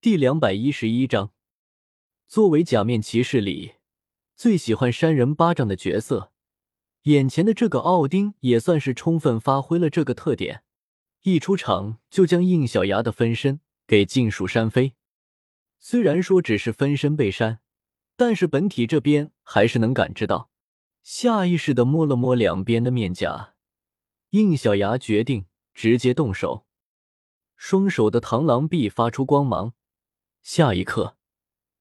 第两百一十一章，作为假面骑士里最喜欢扇人巴掌的角色，眼前的这个奥丁也算是充分发挥了这个特点，一出场就将应小牙的分身给尽数扇飞。虽然说只是分身被扇，但是本体这边还是能感知到，下意识的摸了摸两边的面颊，应小牙决定直接动手。双手的螳螂臂发出光芒，下一刻，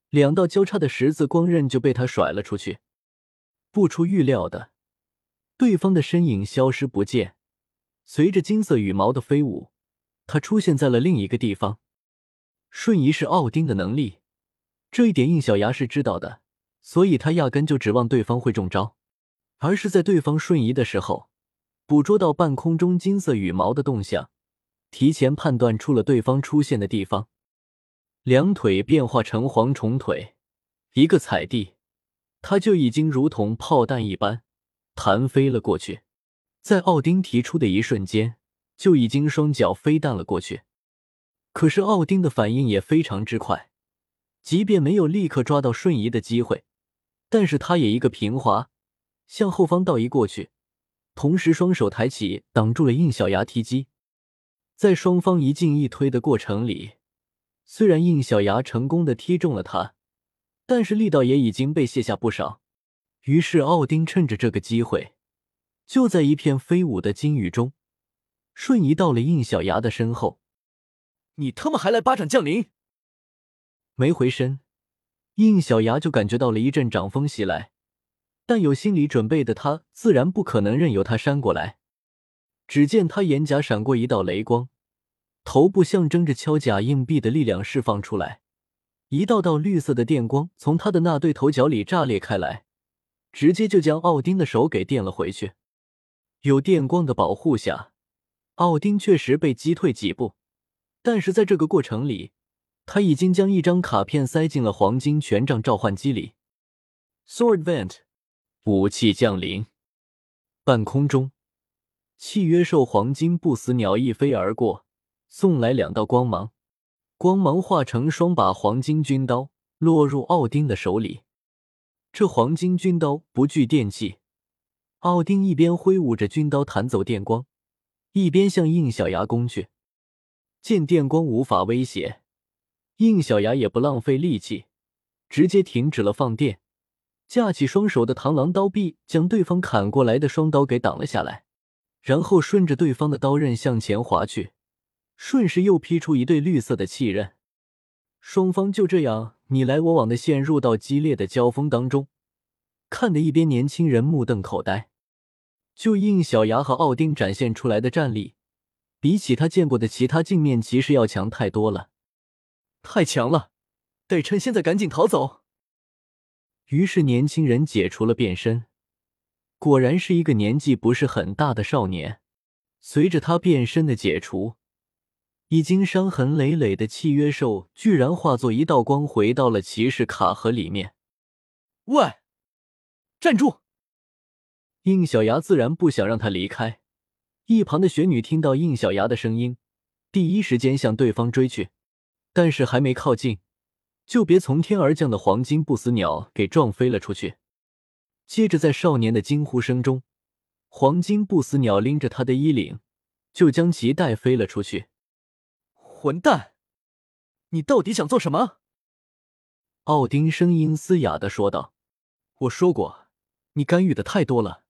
两道交叉的十字光刃就被他甩了出去。不出预料的，对方的身影消失不见，随着金色羽毛的飞舞，他出现在了另一个地方。瞬移是奥丁的能力，这一点应小牙是知道的，所以他压根就指望对方会中招，而是在对方瞬移的时候，捕捉到半空中金色羽毛的动向。提前判断出了对方出现的地方，两腿变化成蝗虫腿，一个踩地，他就已经如同炮弹一般弹飞了过去。在奥丁提出的一瞬间，就已经双脚飞弹了过去。可是奥丁的反应也非常之快，即便没有立刻抓到瞬移的机会，但是他也一个平滑向后方倒移过去，同时双手抬起挡住了应小牙踢击。在双方一进一推的过程里，虽然应小牙成功的踢中了他，但是力道也已经被卸下不少。于是奥丁趁着这个机会，就在一片飞舞的金雨中，瞬移到了应小牙的身后。你他妈还来巴掌降临？没回身，应小牙就感觉到了一阵掌风袭来，但有心理准备的他自然不可能任由他扇过来。只见他眼角闪过一道雷光，头部象征着敲假硬币的力量释放出来，一道道绿色的电光从他的那对头角里炸裂开来，直接就将奥丁的手给电了回去。有电光的保护下，奥丁确实被击退几步，但是在这个过程里，他已经将一张卡片塞进了黄金权杖召唤机里。Sword Vent，武器降临，半空中。契约兽黄金不死鸟一飞而过，送来两道光芒，光芒化成双把黄金军刀，落入奥丁的手里。这黄金军刀不惧电器，奥丁一边挥舞着军刀弹走电光，一边向应小牙攻去。见电光无法威胁，应小牙也不浪费力气，直接停止了放电，架起双手的螳螂刀臂，将对方砍过来的双刀给挡了下来。然后顺着对方的刀刃向前划去，顺势又劈出一对绿色的气刃，双方就这样你来我往的陷入到激烈的交锋当中，看得一边年轻人目瞪口呆。就应小牙和奥丁展现出来的战力，比起他见过的其他镜面骑士要强太多了，太强了，得趁现在赶紧逃走。于是年轻人解除了变身。果然是一个年纪不是很大的少年。随着他变身的解除，已经伤痕累累的契约兽居然化作一道光回到了骑士卡盒里面。喂，站住！应小牙自然不想让他离开。一旁的雪女听到应小牙的声音，第一时间向对方追去，但是还没靠近，就别从天而降的黄金不死鸟给撞飞了出去。接着，在少年的惊呼声中，黄金不死鸟拎着他的衣领，就将其带飞了出去。混蛋，你到底想做什么？奥丁声音嘶哑的说道：“我说过，你干预的太多了。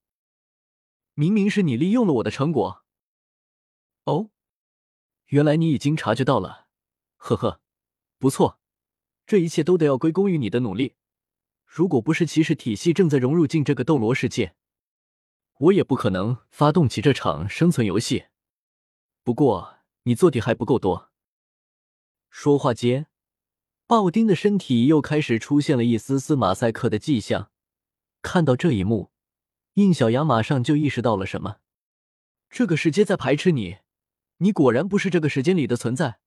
明明是你利用了我的成果。哦，原来你已经察觉到了。呵呵，不错，这一切都得要归功于你的努力。”如果不是骑士体系正在融入进这个斗罗世界，我也不可能发动起这场生存游戏。不过你做的还不够多。说话间，奥丁的身体又开始出现了一丝丝马赛克的迹象。看到这一幕，应小牙马上就意识到了什么：这个世界在排斥你，你果然不是这个时间里的存在，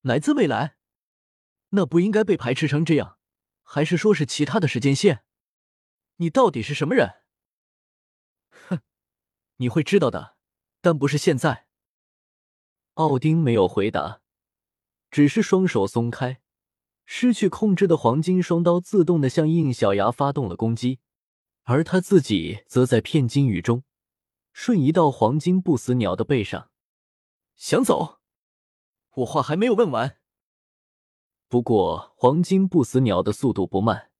来自未来。那不应该被排斥成这样。还是说是其他的时间线？你到底是什么人？哼，你会知道的，但不是现在。奥丁没有回答，只是双手松开，失去控制的黄金双刀自动的向应小牙发动了攻击，而他自己则在片金雨中瞬移到黄金不死鸟的背上，想走？我话还没有问完。不过黄金不死鸟的速度不慢，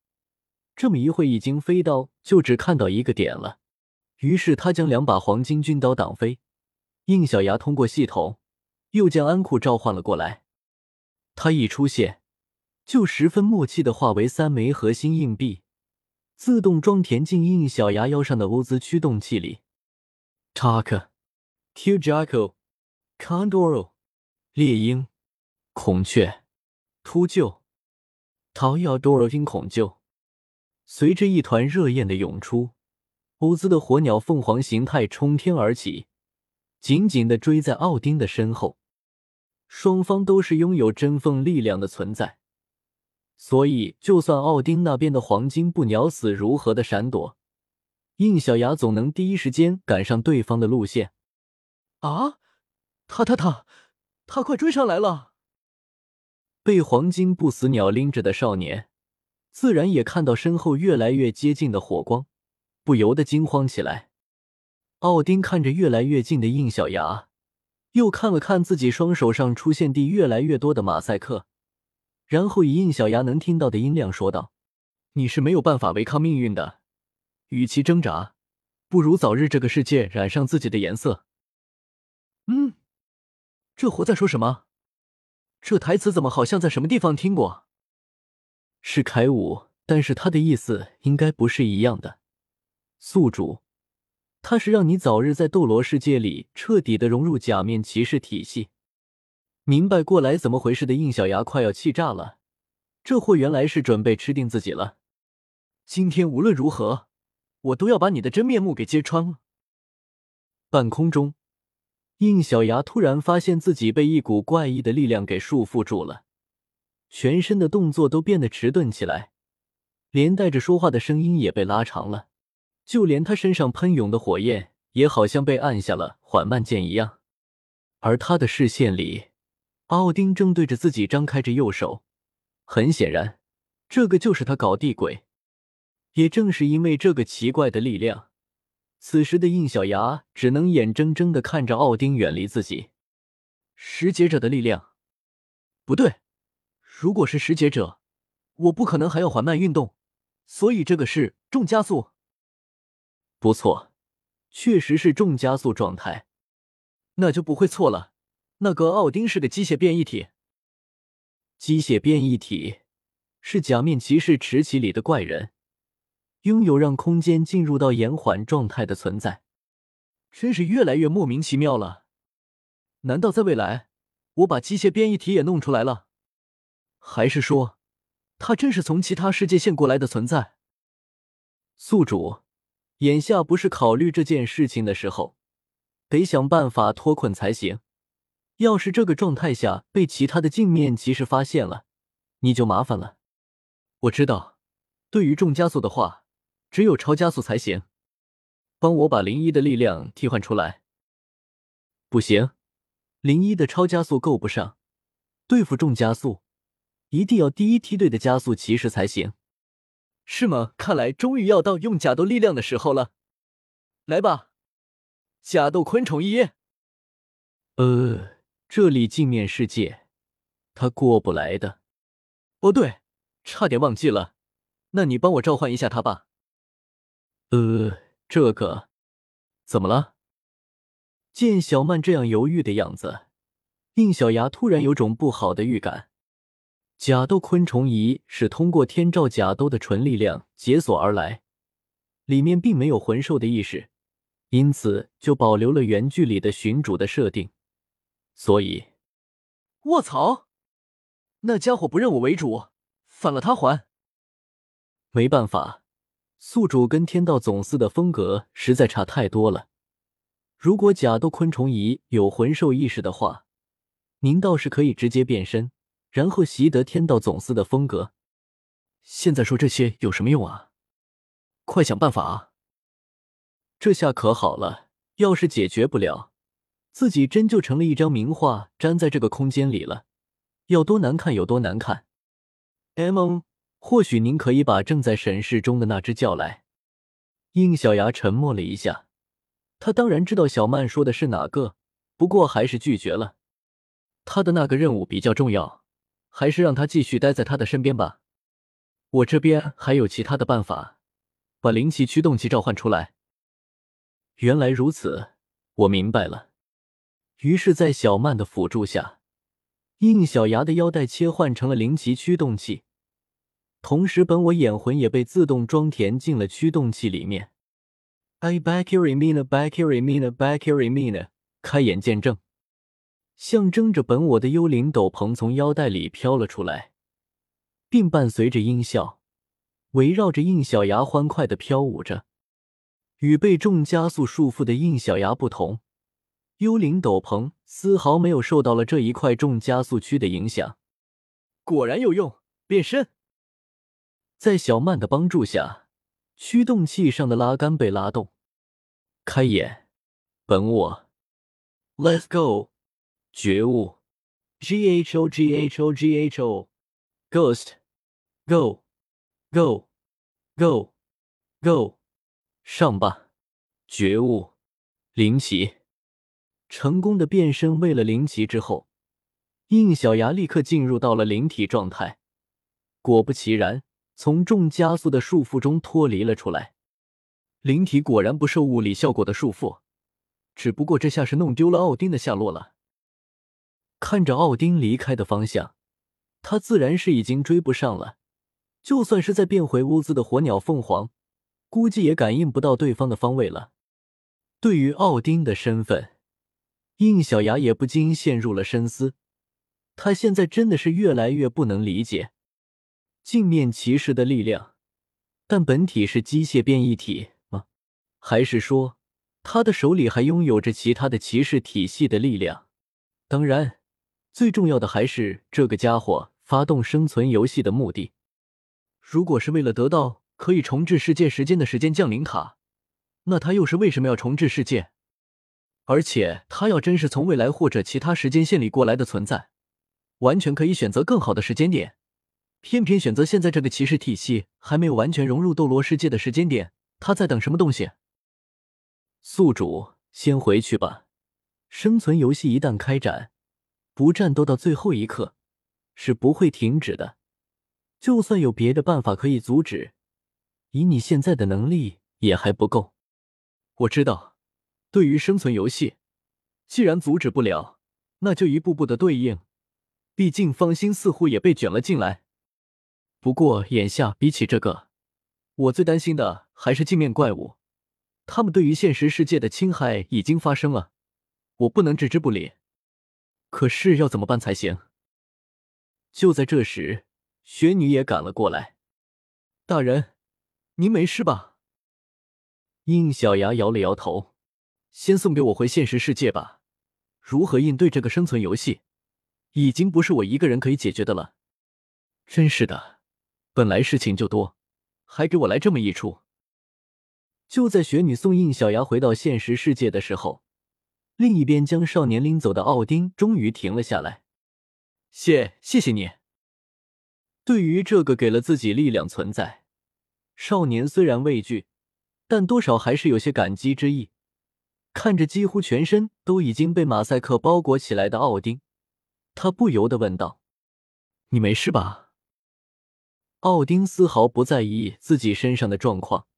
这么一会已经飞到就只看到一个点了。于是他将两把黄金军刀挡飞，应小牙通过系统又将安库召唤了过来。他一出现，就十分默契的化为三枚核心硬币，自动装填进印小牙腰上的欧兹驱动器里。Taka, q j a c o Condoro，猎鹰，孔雀，秃鹫，桃耀多尔丁孔鹫，随着一团热焰的涌出。欧兹的火鸟凤凰形态冲天而起，紧紧的追在奥丁的身后。双方都是拥有真凤力量的存在，所以就算奥丁那边的黄金不鸟死如何的闪躲，应小牙总能第一时间赶上对方的路线。啊！他他他他快追上来了！被黄金不死鸟拎着的少年，自然也看到身后越来越接近的火光。不由得惊慌起来。奥丁看着越来越近的应小牙，又看了看自己双手上出现地越来越多的马赛克，然后以应小牙能听到的音量说道：“你是没有办法违抗命运的，与其挣扎，不如早日这个世界染上自己的颜色。”嗯，这货在说什么？这台词怎么好像在什么地方听过？是凯武，但是他的意思应该不是一样的。宿主，他是让你早日在斗罗世界里彻底的融入假面骑士体系，明白过来怎么回事的应小牙快要气炸了。这货原来是准备吃定自己了。今天无论如何，我都要把你的真面目给揭穿了。半空中，应小牙突然发现自己被一股怪异的力量给束缚住了，全身的动作都变得迟钝起来，连带着说话的声音也被拉长了。就连他身上喷涌的火焰也好像被按下了缓慢键一样，而他的视线里，奥丁正对着自己张开着右手。很显然，这个就是他搞地鬼。也正是因为这个奇怪的力量，此时的印小牙只能眼睁睁的看着奥丁远离自己。食劫者的力量，不对，如果是食劫者，我不可能还要缓慢运动，所以这个是重加速。不错，确实是重加速状态，那就不会错了。那个奥丁是个机械变异体，机械变异体是假面骑士池崎里的怪人，拥有让空间进入到延缓状态的存在，真是越来越莫名其妙了。难道在未来，我把机械变异体也弄出来了？还是说，他真是从其他世界线过来的存在？宿主。眼下不是考虑这件事情的时候，得想办法脱困才行。要是这个状态下被其他的镜面骑士发现了，你就麻烦了。我知道，对于重加速的话，只有超加速才行。帮我把零一的力量替换出来。不行，零一的超加速够不上，对付重加速，一定要第一梯队的加速骑士才行。是吗？看来终于要到用假斗力量的时候了。来吧，假斗昆虫一。呃，这里镜面世界，他过不来的。哦，对，差点忘记了。那你帮我召唤一下他吧。呃，这个怎么了？见小曼这样犹豫的样子，应小牙突然有种不好的预感。假斗昆虫仪是通过天照假斗的纯力量解锁而来，里面并没有魂兽的意识，因此就保留了原剧里的寻主的设定。所以，卧槽，那家伙不认我为主，反了他还。没办法，宿主跟天道总司的风格实在差太多了。如果假斗昆虫仪有魂兽意识的话，您倒是可以直接变身。然后习得天道总司的风格。现在说这些有什么用啊？快想办法啊！这下可好了，要是解决不了，自己真就成了一张名画粘在这个空间里了，要多难看有多难看。M，或许您可以把正在审视中的那只叫来。应小牙沉默了一下，他当然知道小曼说的是哪个，不过还是拒绝了。他的那个任务比较重要，还是让他继续待在他的身边吧。我这边还有其他的办法，把灵奇驱动器召唤出来。原来如此，我明白了。于是，在小曼的辅助下，应小牙的腰带切换成了灵奇驱动器，同时本我眼魂也被自动装填进了驱动器里面。I Bakiri Mina Bakiri Mina Bakiri Mina，开眼见证，象征着本我的幽灵斗篷从腰带里飘了出来。并伴随着音效，围绕着应小牙欢快的飘舞着。与被重加速束缚的应小牙不同，幽灵斗篷丝毫没有受到了这一块重加速区的影响。果然有用，变身！在小曼的帮助下，驱动器上的拉杆被拉动。开眼，本我，Let's go！觉悟，G H O G H O G H O。Ghost, go, go, go, go，上吧！觉悟，灵奇，成功的变身为了灵奇之后，应小牙立刻进入到了灵体状态。果不其然，从重加速的束缚中脱离了出来。灵体果然不受物理效果的束缚，只不过这下是弄丢了奥丁的下落了。看着奥丁离开的方向。他自然是已经追不上了，就算是再变回乌兹的火鸟凤凰，估计也感应不到对方的方位了。对于奥丁的身份，应小牙也不禁陷入了深思。他现在真的是越来越不能理解镜面骑士的力量，但本体是机械变异体吗？还是说他的手里还拥有着其他的骑士体系的力量？当然。最重要的还是这个家伙发动生存游戏的目的。如果是为了得到可以重置世界时间的时间降临卡，那他又是为什么要重置世界？而且他要真是从未来或者其他时间线里过来的存在，完全可以选择更好的时间点，偏偏选择现在这个骑士体系还没有完全融入斗罗世界的时间点。他在等什么东西？宿主，先回去吧。生存游戏一旦开展。不战斗到最后一刻是不会停止的，就算有别的办法可以阻止，以你现在的能力也还不够。我知道，对于生存游戏，既然阻止不了，那就一步步的对应。毕竟方心似乎也被卷了进来。不过眼下比起这个，我最担心的还是镜面怪物，他们对于现实世界的侵害已经发生了，我不能置之不理。可是要怎么办才行？就在这时，雪女也赶了过来。大人，您没事吧？应小牙摇了摇头，先送给我回现实世界吧。如何应对这个生存游戏，已经不是我一个人可以解决的了。真是的，本来事情就多，还给我来这么一出。就在雪女送应小牙回到现实世界的时候。另一边将少年拎走的奥丁终于停了下来。谢，谢谢你。对于这个给了自己力量存在，少年虽然畏惧，但多少还是有些感激之意。看着几乎全身都已经被马赛克包裹起来的奥丁，他不由得问道：“你没事吧？”奥丁丝毫不在意自己身上的状况，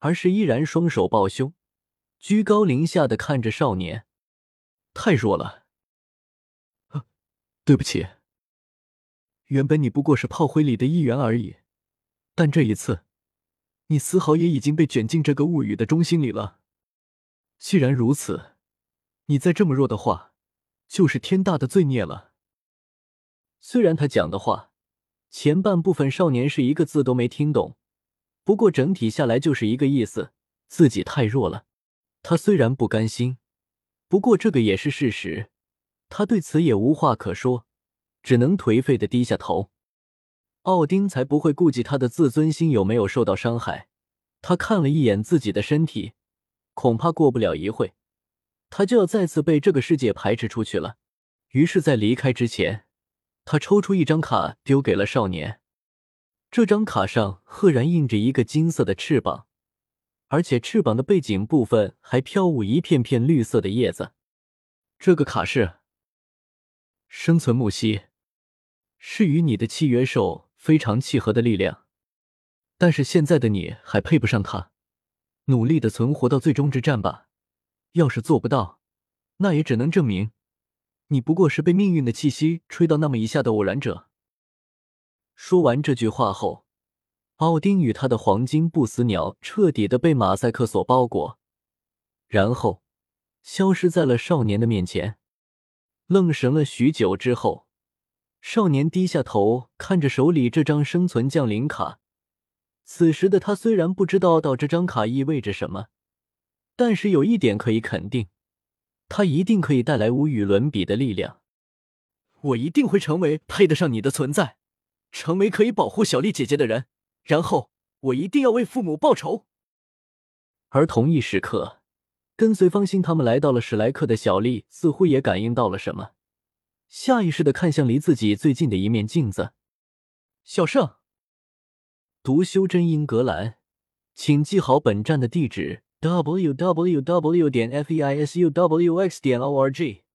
而是依然双手抱胸。居高临下的看着少年，太弱了。啊对不起，原本你不过是炮灰里的一员而已，但这一次，你丝毫也已经被卷进这个物语的中心里了。既然如此，你再这么弱的话，就是天大的罪孽了。虽然他讲的话前半部分少年是一个字都没听懂，不过整体下来就是一个意思：自己太弱了。他虽然不甘心，不过这个也是事实，他对此也无话可说，只能颓废的低下头。奥丁才不会顾及他的自尊心有没有受到伤害，他看了一眼自己的身体，恐怕过不了一会，他就要再次被这个世界排斥出去了。于是，在离开之前，他抽出一张卡丢给了少年。这张卡上赫然印着一个金色的翅膀，而且翅膀的背景部分还飘舞一片片绿色的叶子。这个卡是生存木犀，是与你的契约兽非常契合的力量。但是现在的你还配不上它，努力的存活到最终之战吧。要是做不到，那也只能证明你不过是被命运的气息吹到那么一下的偶然者。说完这句话后，奥丁与他的黄金不死鸟彻底的被马赛克所包裹，然后消失在了少年的面前。愣神了许久之后，少年低下头看着手里这张生存降临卡。此时的他虽然不知道到这张卡意味着什么，但是有一点可以肯定，他一定可以带来无与伦比的力量。我一定会成为配得上你的存在，成为可以保护小丽姐姐的人。然后我一定要为父母报仇。而同一时刻，跟随方心他们来到了史莱克的小丽似乎也感应到了什么，下意识的看向离自己最近的一面镜子。小胜。读修真英格兰，请记好本站的地址：w w w. 点 f e i s u w x. 点 o r g。